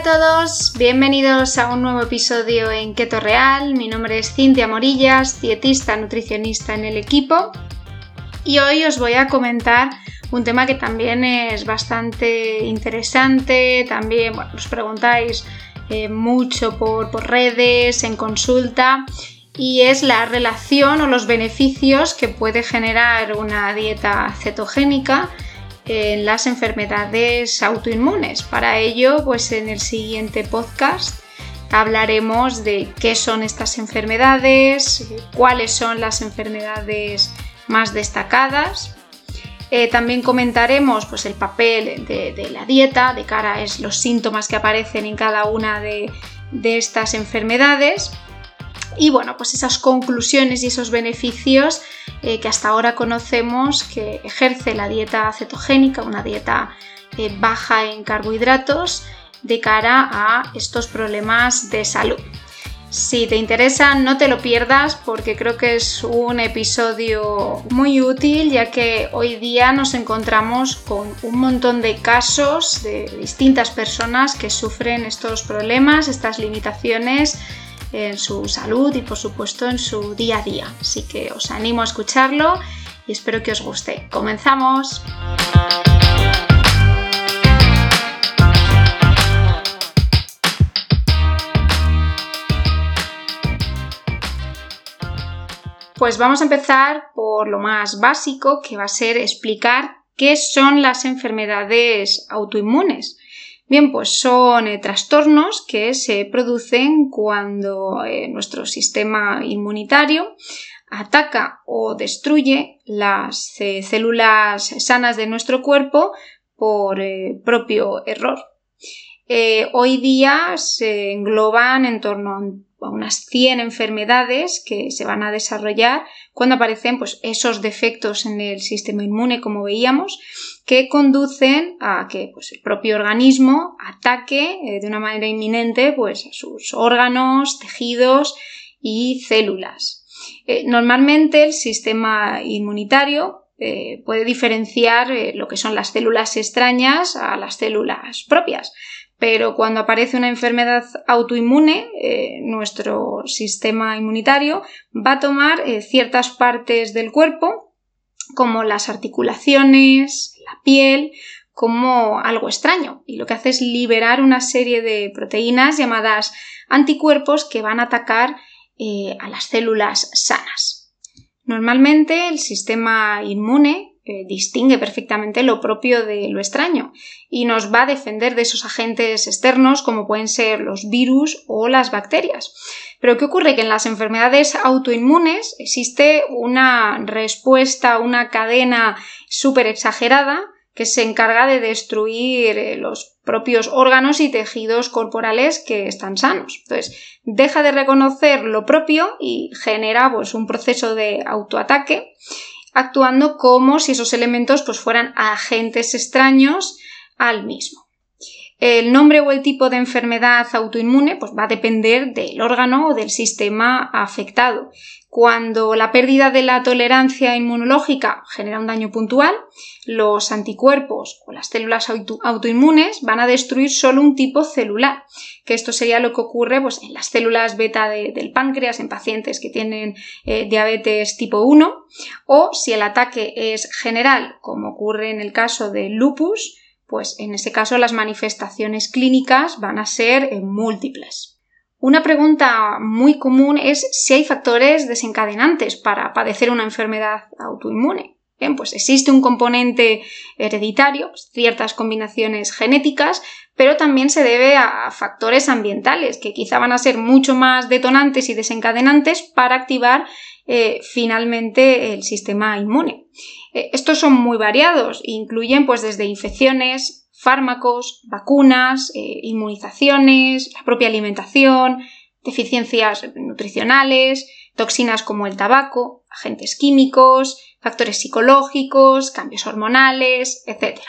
A todos, bienvenidos a un nuevo episodio en Keto Real. Mi nombre es Cintia Morillas, dietista nutricionista en el equipo. Y hoy os voy a comentar un tema que también es bastante interesante. También os preguntáis eh, mucho por redes, en consulta y es la relación o los beneficios que puede generar una dieta cetogénica en las enfermedades autoinmunes. Para ello, pues en el siguiente podcast hablaremos de qué son estas enfermedades, cuáles son las enfermedades más destacadas. Eh, también comentaremos pues, el papel de, la dieta de cara a los síntomas que aparecen en cada una de, de estas enfermedades y bueno, pues esas conclusiones y esos beneficios eh, que hasta ahora conocemos que ejerce la dieta cetogénica, una dieta eh, baja en carbohidratos, de cara a estos problemas de salud. Si te interesa, no te lo pierdas porque creo que es un episodio muy útil ya que hoy día nos encontramos con un montón de casos de distintas personas que sufren estos problemas, estas limitaciones en su salud y por supuesto en su día a día. Así que os animo a escucharlo y espero que os guste. ¡Comenzamos! Pues vamos a empezar por lo más básico, que va a ser explicar qué son las enfermedades autoinmunes. Bien, pues son eh, trastornos que se producen cuando eh, nuestro sistema inmunitario ataca o destruye las eh, células sanas de nuestro cuerpo por propio error. hoy día se engloban en torno a unas 100 enfermedades que se van a desarrollar cuando aparecen pues, esos defectos en el sistema inmune, como veíamos, que conducen a que pues, el propio organismo ataque eh, de una manera inminente pues, a sus órganos, tejidos y células. Eh, normalmente el sistema inmunitario eh, puede diferenciar lo que son las células extrañas a las células propias. Pero cuando aparece una enfermedad autoinmune, nuestro sistema inmunitario va a tomar ciertas partes del cuerpo como las articulaciones, la piel, como algo extraño. Y lo que hace es liberar una serie de proteínas llamadas anticuerpos que van a atacar eh, a las células sanas. Normalmente el sistema inmune eh, distingue perfectamente lo propio de lo extraño y nos va a defender de esos agentes externos como pueden ser los virus o las bacterias. Pero ¿qué ocurre? Que en las enfermedades autoinmunes existe una respuesta, una cadena súper exagerada que se encarga de destruir eh, los propios órganos y tejidos corporales que están sanos. Entonces, deja de reconocer lo propio y genera pues, un proceso de autoataque actuando como si esos elementos pues, fueran agentes extraños al mismo. El nombre o el tipo de enfermedad autoinmune pues, va a depender del órgano o del sistema afectado. Cuando la pérdida de la tolerancia inmunológica genera un daño puntual, los anticuerpos o las células autoinmunes van a destruir solo un tipo celular, que esto sería lo que ocurre pues, en las células beta del páncreas en pacientes que tienen eh, diabetes tipo 1, o si el ataque es general, como ocurre en el caso del lupus, pues en ese caso las manifestaciones clínicas van a ser eh, múltiples. Una pregunta muy común es si hay factores desencadenantes para padecer una enfermedad autoinmune. Bien, pues existe un componente hereditario, ciertas combinaciones genéticas, pero también se debe a factores ambientales que quizá van a ser mucho más detonantes y desencadenantes para activar eh, finalmente el sistema inmune. Eh, estos son muy variados, incluyen pues desde infecciones, fármacos, vacunas, eh, inmunizaciones, la propia alimentación, deficiencias nutricionales, toxinas como el tabaco, agentes químicos, factores psicológicos, cambios hormonales, etc.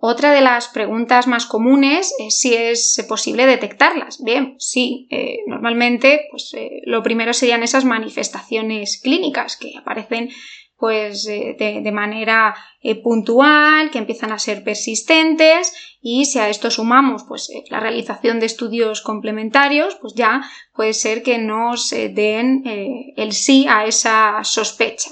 Otra de las preguntas más comunes es si es posible detectarlas. Bien, sí, eh, normalmente pues, lo primero serían esas manifestaciones clínicas que aparecen pues de, manera puntual, que empiezan a ser persistentes y si a esto sumamos pues la realización de estudios complementarios, pues ya puede ser que nos den el sí a esa sospecha.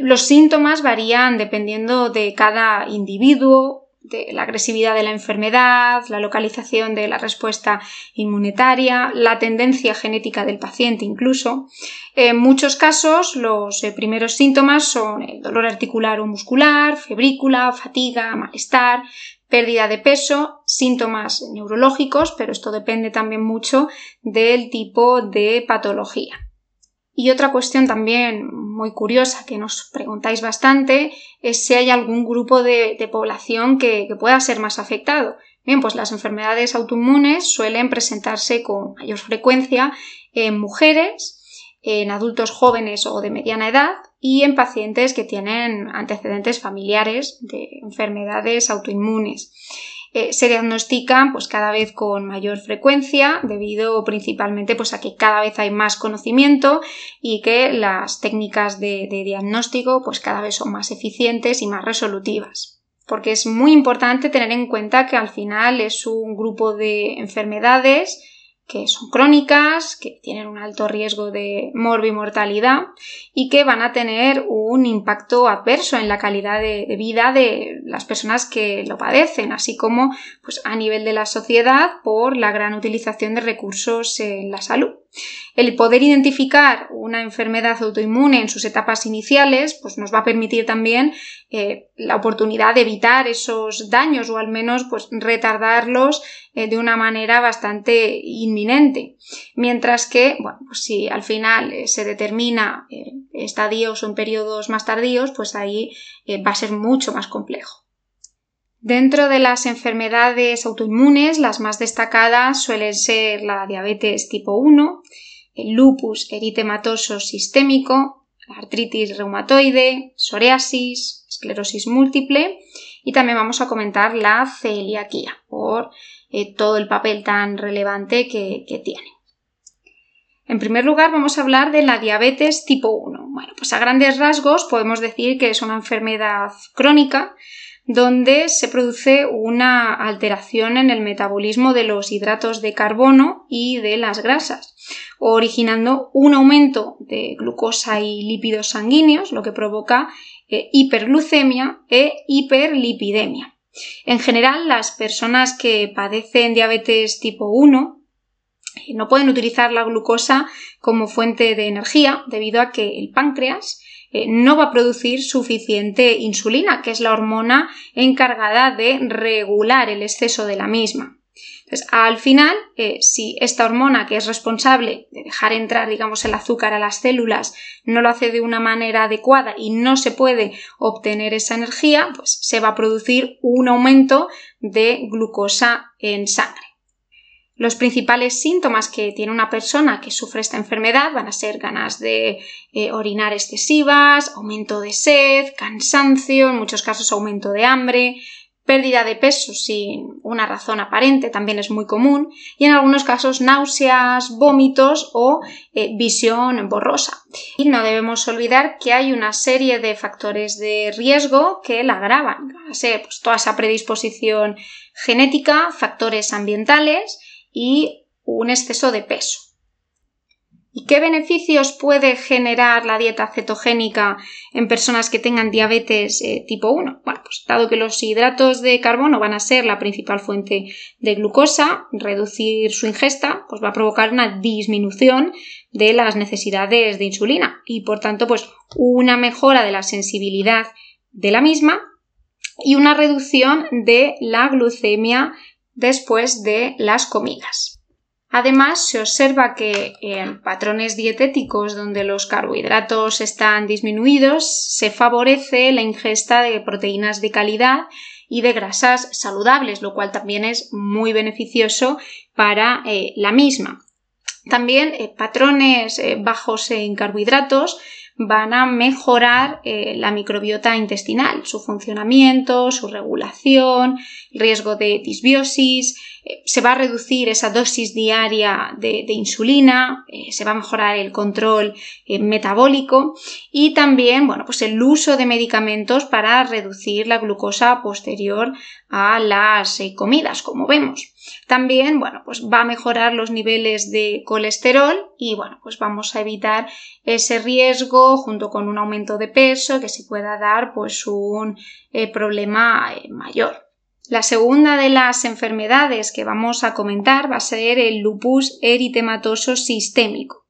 los síntomas varían dependiendo de cada individuo de la agresividad de la enfermedad, la localización de la respuesta inmunitaria, la tendencia genética del paciente incluso. En muchos casos los eh, primeros síntomas son el dolor articular o muscular, febrícula, fatiga, malestar, pérdida de peso, síntomas neurológicos, pero esto depende también mucho del tipo de patología. Y otra cuestión también muy curiosa que nos preguntáis bastante es si hay algún grupo de, población que, pueda ser más afectado. Bien, pues las enfermedades autoinmunes suelen presentarse con mayor frecuencia en mujeres, en adultos jóvenes o de mediana edad y en pacientes que tienen antecedentes familiares de enfermedades autoinmunes. Eh, se diagnostican pues cada vez con mayor frecuencia debido principalmente pues a que cada vez hay más conocimiento y que las técnicas de, de diagnóstico pues cada vez son más eficientes y más resolutivas. Porque es muy importante tener en cuenta que al final es un grupo de enfermedades que son crónicas, que tienen un alto riesgo de morbimortalidad y que van a tener un impacto adverso en la calidad de, vida de las personas que lo padecen, así como pues, a nivel de la sociedad por la gran utilización de recursos en la salud. El poder identificar una enfermedad autoinmune en sus etapas iniciales pues nos va a permitir también eh, la oportunidad de evitar esos daños o al menos pues retardarlos eh, de una manera bastante inminente. Mientras que, bueno, pues si al final eh, se determina estadios o en periodos más tardíos, pues ahí va a ser mucho más complejo. Dentro de las enfermedades autoinmunes, las más destacadas suelen ser la diabetes tipo 1, el lupus eritematoso sistémico, la artritis reumatoide, psoriasis, esclerosis múltiple y también vamos a comentar la celiaquía por eh, todo el papel tan relevante que, que tiene. En primer lugar, vamos a hablar de la diabetes tipo 1. Bueno, pues a grandes rasgos podemos decir que es una enfermedad crónica donde se produce una alteración en el metabolismo de los hidratos de carbono y de las grasas, originando un aumento de glucosa y lípidos sanguíneos, lo que provoca eh, hiperglucemia e hiperlipidemia. En general, las personas que padecen diabetes tipo 1 eh, no pueden utilizar la glucosa como fuente de energía debido a que el páncreas eh, no va a producir suficiente insulina, que es la hormona encargada de regular el exceso de la misma. Entonces, al final, eh, si esta hormona que es responsable de dejar entrar, digamos, el azúcar a las células no lo hace de una manera adecuada y no se puede obtener esa energía, pues se va a producir un aumento de glucosa en sangre. Los principales síntomas que tiene una persona que sufre esta enfermedad van a ser ganas de eh, orinar excesivas, aumento de sed, cansancio, en muchos casos aumento de hambre, pérdida de peso sin una razón aparente también es muy común y en algunos casos náuseas, vómitos o eh, visión borrosa. Y no debemos olvidar que hay una serie de factores de riesgo que la agravan, pues, toda esa predisposición genética, factores ambientales y un exceso de peso. ¿Y qué beneficios puede generar la dieta cetogénica en personas que tengan diabetes eh, tipo 1? Bueno, pues dado que los hidratos de carbono van a ser la principal fuente de glucosa, reducir su ingesta pues va a provocar una disminución de las necesidades de insulina y por tanto pues una mejora de la sensibilidad de la misma y una reducción de la glucemia después de las comidas. Además, se observa que en patrones dietéticos donde los carbohidratos están disminuidos, se favorece la ingesta de proteínas de calidad y de grasas saludables, lo cual también es muy beneficioso para eh, la misma. También eh, patrones eh, bajos en carbohidratos van a mejorar eh, la microbiota intestinal, su funcionamiento, su regulación, riesgo de disbiosis, eh, se va a reducir esa dosis diaria de, insulina, eh, se va a mejorar el control eh, metabólico y también, bueno, pues el uso de medicamentos para reducir la glucosa posterior a las comidas, como vemos. También, bueno, pues va a mejorar los niveles de colesterol y, bueno, pues vamos a evitar ese riesgo junto con un aumento de peso que se pueda dar, pues un problema mayor. La segunda de las enfermedades que vamos a comentar va a ser el lupus eritematoso sistémico,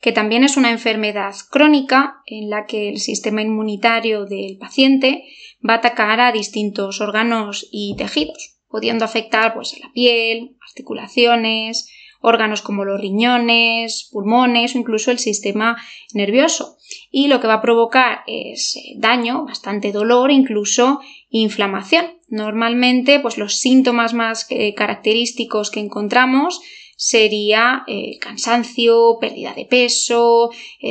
que también es una enfermedad crónica en la que el sistema inmunitario del paciente va a atacar a distintos órganos y tejidos, pudiendo afectar pues, la piel, articulaciones, órganos como los riñones, pulmones o incluso el sistema nervioso. Y lo que va a provocar es eh, daño, bastante dolor, incluso inflamación. Normalmente, pues los síntomas más eh, característicos que encontramos sería eh, cansancio, pérdida de peso,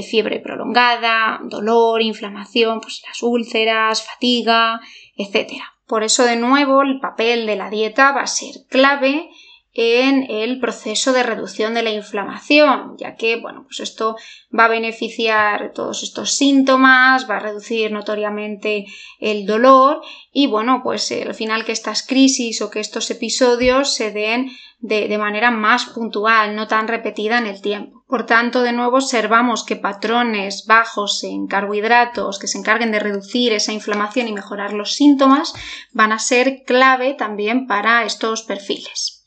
fiebre prolongada, dolor, inflamación, pues las úlceras, fatiga, etc. Por eso, de nuevo, el papel de la dieta va a ser clave en el proceso de reducción de la inflamación, ya que, bueno, pues esto va a beneficiar todos estos síntomas, va a reducir notoriamente el dolor y, bueno, pues eh, al final que estas crisis o que estos episodios se den de, de manera más puntual, no tan repetida en el tiempo. Por tanto, de nuevo, observamos que patrones bajos en carbohidratos que se encarguen de reducir esa inflamación y mejorar los síntomas van a ser clave también para estos perfiles.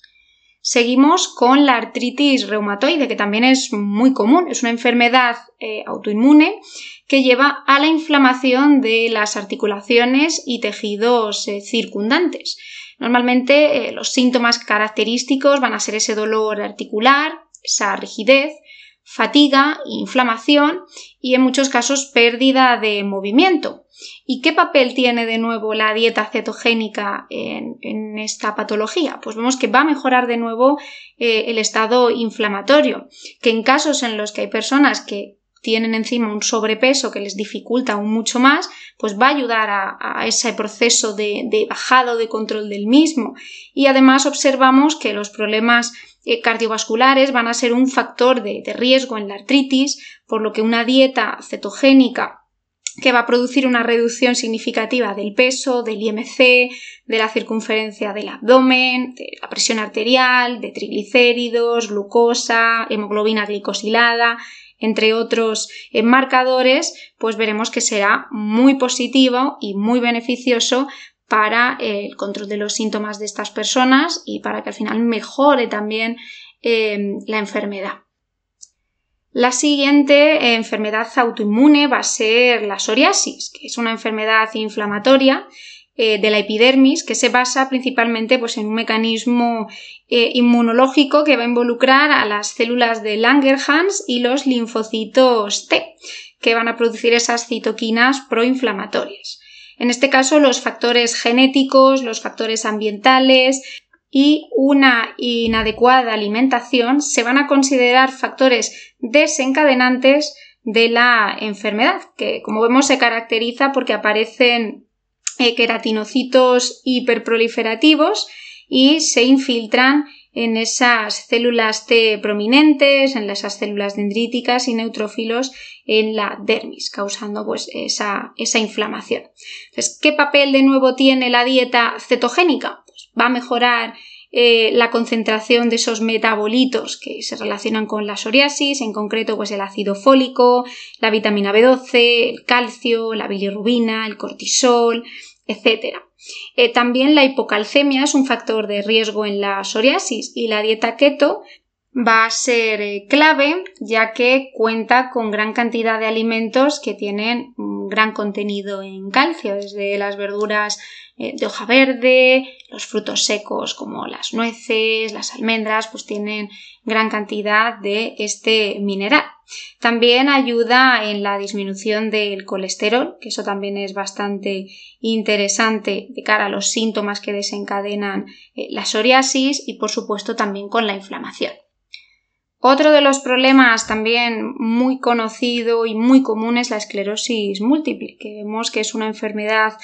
Seguimos con la artritis reumatoide, que también es muy común, es una enfermedad eh, autoinmune que lleva a la inflamación de las articulaciones y tejidos eh, circundantes. Normalmente eh, los síntomas característicos van a ser ese dolor articular, esa rigidez, fatiga, inflamación y en muchos casos pérdida de movimiento. ¿Y qué papel tiene de nuevo la dieta cetogénica en, esta patología? Pues vemos que va a mejorar de nuevo eh, el estado inflamatorio, que en casos en los que hay personas que tienen encima un sobrepeso que les dificulta aún mucho más, pues va a ayudar a, ese proceso de, bajado de control del mismo. Y además observamos que los problemas cardiovasculares van a ser un factor de riesgo en la artritis, por lo que una dieta cetogénica que va a producir una reducción significativa del peso, del IMC, de la circunferencia del abdomen, de la presión arterial, de triglicéridos, glucosa, hemoglobina glicosilada, entre otros eh, marcadores, pues veremos que será muy positivo y muy beneficioso para eh, el control de los síntomas de estas personas y para que al final mejore también eh, la enfermedad. La siguiente enfermedad autoinmune va a ser la psoriasis, que es una enfermedad inflamatoria eh, de la epidermis que se basa principalmente pues, en un mecanismo eh, inmunológico que va a involucrar a las células de Langerhans y los linfocitos T, que van a producir esas citoquinas proinflamatorias. En este caso, los factores genéticos, los factores ambientales, y una inadecuada alimentación se van a considerar factores desencadenantes de la enfermedad, que como vemos se caracteriza porque aparecen eh, queratinocitos hiperproliferativos y se infiltran en esas células T prominentes, en esas células dendríticas y neutrófilos en la dermis, causando pues esa, esa inflamación. Entonces, ¿qué papel de nuevo tiene la dieta cetogénica? Pues va a mejorar eh, la concentración de esos metabolitos que se relacionan con la psoriasis, en concreto pues el ácido fólico, la vitamina B12, el calcio, la bilirrubina, el cortisol, etc. Eh, también la hipocalcemia es un factor de riesgo en la psoriasis y la dieta keto va a ser eh, clave ya que cuenta con gran cantidad de alimentos que tienen un gran contenido en calcio, desde las verduras eh, de hoja verde, los frutos secos como las nueces, las almendras, pues tienen gran cantidad de este mineral. También ayuda en la disminución del colesterol, que eso también es bastante interesante de cara a los síntomas que desencadenan eh, la psoriasis y por supuesto también con la inflamación. Otro de los problemas también muy conocido y muy común es la esclerosis múltiple, que vemos que es una enfermedad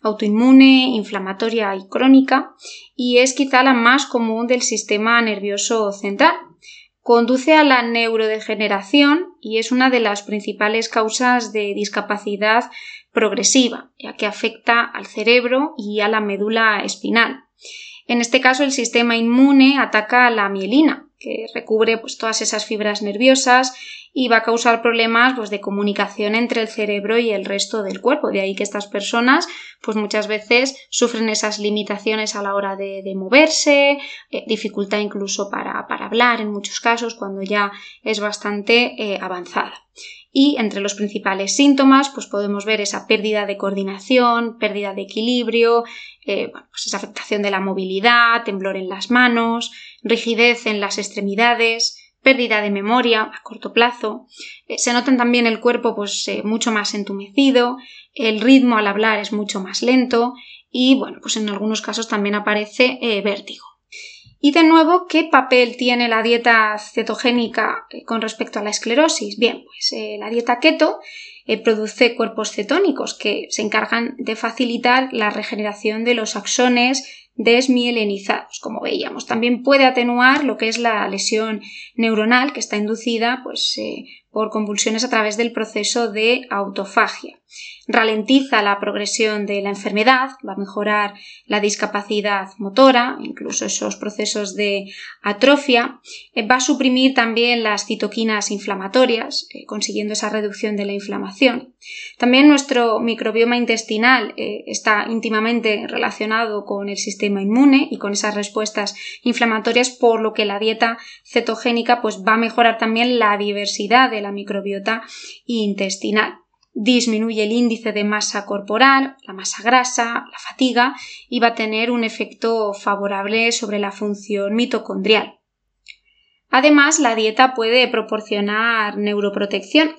autoinmune, inflamatoria y crónica, y es quizá la más común del sistema nervioso central. Conduce a la neurodegeneración y es una de las principales causas de discapacidad progresiva, ya que afecta al cerebro y a la médula espinal. En este caso, el sistema inmune ataca a la mielina, que recubre pues, todas esas fibras nerviosas y va a causar problemas pues, de comunicación entre el cerebro y el resto del cuerpo. De ahí que estas personas pues, muchas veces sufren esas limitaciones a la hora de, moverse, eh, dificultad incluso para, hablar en muchos casos cuando ya es bastante eh, avanzada. Y entre los principales síntomas, pues podemos ver esa pérdida de coordinación, pérdida de equilibrio, eh, pues esa afectación de la movilidad, temblor en las manos, rigidez en las extremidades, pérdida de memoria a corto plazo. Eh, se notan también el cuerpo pues, eh, mucho más entumecido, el ritmo al hablar es mucho más lento y bueno, pues en algunos casos también aparece vértigo. Y de nuevo, ¿qué papel tiene la dieta cetogénica eh, con respecto a la esclerosis? Bien, pues eh, la dieta keto eh, produce cuerpos cetónicos que se encargan de facilitar la regeneración de los axones desmielenizados, como veíamos. También puede atenuar lo que es la lesión neuronal que está inducida pues, por convulsiones a través del proceso de autofagia. Ralentiza la progresión de la enfermedad, va a mejorar la discapacidad motora, incluso esos procesos de atrofia, eh, va a suprimir también las citoquinas inflamatorias, eh, consiguiendo esa reducción de la inflamación. También nuestro microbioma intestinal eh, está íntimamente relacionado con el sistema inmune y con esas respuestas inflamatorias, por lo que la dieta cetogénica pues, va a mejorar también la diversidad de la microbiota intestinal. Disminuye el índice de masa corporal, la masa grasa, la fatiga y va a tener un efecto favorable sobre la función mitocondrial. Además, la dieta puede proporcionar neuroprotección,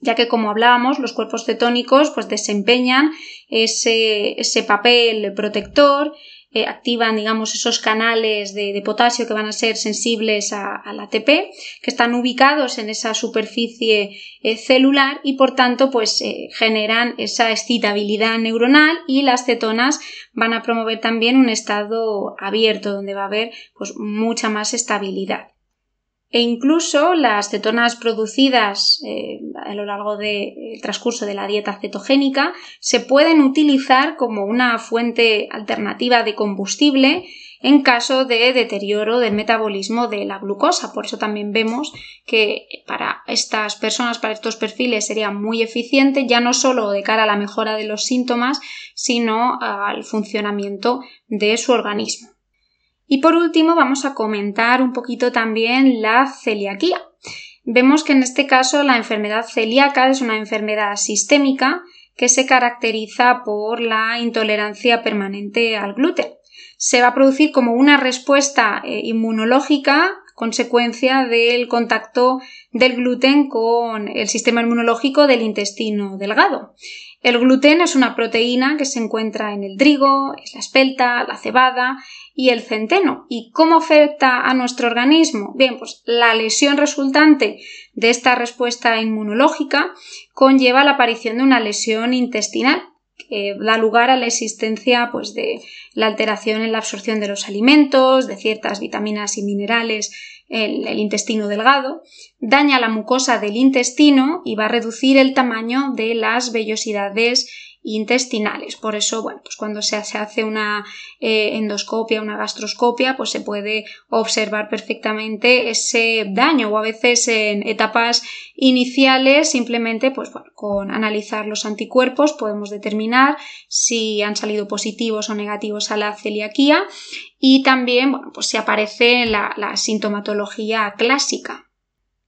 ya que como hablábamos, los cuerpos cetónicos pues desempeñan ese, ese papel protector eh, activan, digamos, esos canales de, potasio que van a ser sensibles al ATP, que están ubicados en esa superficie eh, celular y por tanto, pues eh, generan esa excitabilidad neuronal y las cetonas van a promover también un estado abierto donde va a haber pues mucha más estabilidad e incluso las cetonas producidas eh, a lo largo del transcurso de la dieta cetogénica se pueden utilizar como una fuente alternativa de combustible en caso de deterioro del metabolismo de la glucosa. Por eso también vemos que para estas personas, para estos perfiles, sería muy eficiente ya no solo de cara a la mejora de los síntomas, sino al funcionamiento de su organismo. Y por último vamos a comentar un poquito también la celiaquía. Vemos que en este caso la enfermedad celíaca es una enfermedad sistémica que se caracteriza por la intolerancia permanente al gluten. Se va a producir como una respuesta eh, inmunológica consecuencia del contacto del gluten con el sistema inmunológico del intestino delgado. El gluten es una proteína que se encuentra en el trigo, es la espelta, la cebada y el centeno. ¿Y cómo afecta a nuestro organismo? Bien, pues la lesión resultante de esta respuesta inmunológica conlleva la aparición de una lesión intestinal que da lugar a la existencia pues, de la alteración en la absorción de los alimentos, de ciertas vitaminas y minerales el intestino delgado, daña la mucosa del intestino y va a reducir el tamaño de las vellosidades intestinales. Por eso, bueno, pues cuando se, hace una eh, endoscopia, una gastroscopia, pues se puede observar perfectamente ese daño o a veces en etapas iniciales simplemente pues bueno, con analizar los anticuerpos podemos determinar si han salido positivos o negativos a la celiaquía y también bueno, pues si aparece la, la sintomatología clásica.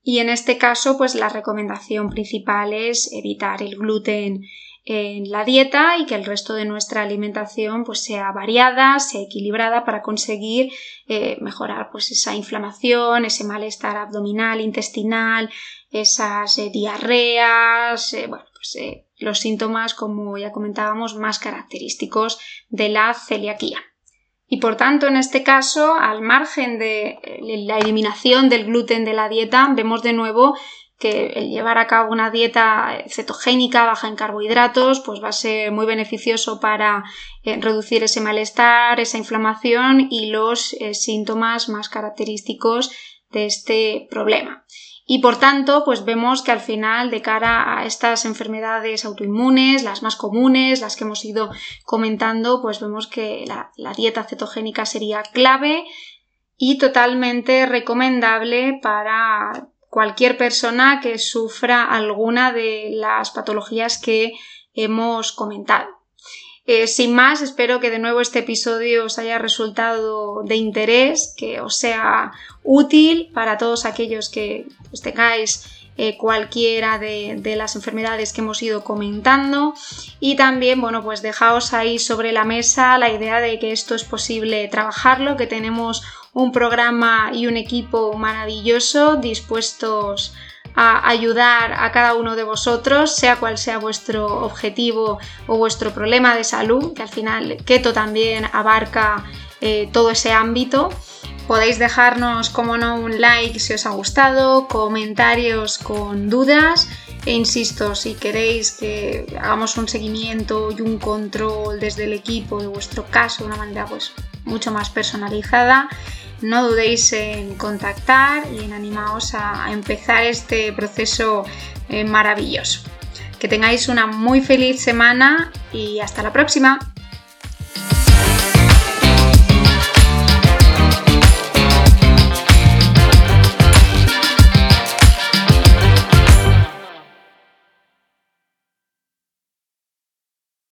Y en este caso, pues la recomendación principal es evitar el gluten en la dieta y que el resto de nuestra alimentación pues sea variada, sea equilibrada para conseguir eh, mejorar pues esa inflamación, ese malestar abdominal, intestinal, esas eh, diarreas, eh, bueno, pues los síntomas como ya comentábamos más característicos de la celiaquía. Y por tanto, en este caso, al margen de la eliminación del gluten de la dieta, vemos de nuevo que el llevar a cabo una dieta cetogénica baja en carbohidratos pues va a ser muy beneficioso para eh, reducir ese malestar, esa inflamación y los eh, síntomas más característicos de este problema. Y por tanto, pues vemos que al final, de cara a estas enfermedades autoinmunes, las más comunes, las que hemos ido comentando, pues vemos que la, la dieta cetogénica sería clave y totalmente recomendable para cualquier persona que sufra alguna de las patologías que hemos comentado. Eh, sin más, espero que de nuevo este episodio os haya resultado de interés, que os sea útil para todos aquellos que pues, tengáis eh, cualquiera de, de, las enfermedades que hemos ido comentando y también bueno pues dejaos ahí sobre la mesa la idea de que esto es posible trabajarlo que tenemos un programa y un equipo maravilloso dispuestos a ayudar a cada uno de vosotros, sea cual sea vuestro objetivo o vuestro problema de salud, que al final Keto también abarca eh, todo ese ámbito. Podéis dejarnos, como no, un like si os ha gustado, comentarios con dudas e insisto, si queréis que hagamos un seguimiento y un control desde el equipo de vuestro caso de una manera pues mucho más personalizada, no dudéis en contactar y en animaros a empezar este proceso eh, maravilloso. Que tengáis una muy feliz semana y hasta la próxima.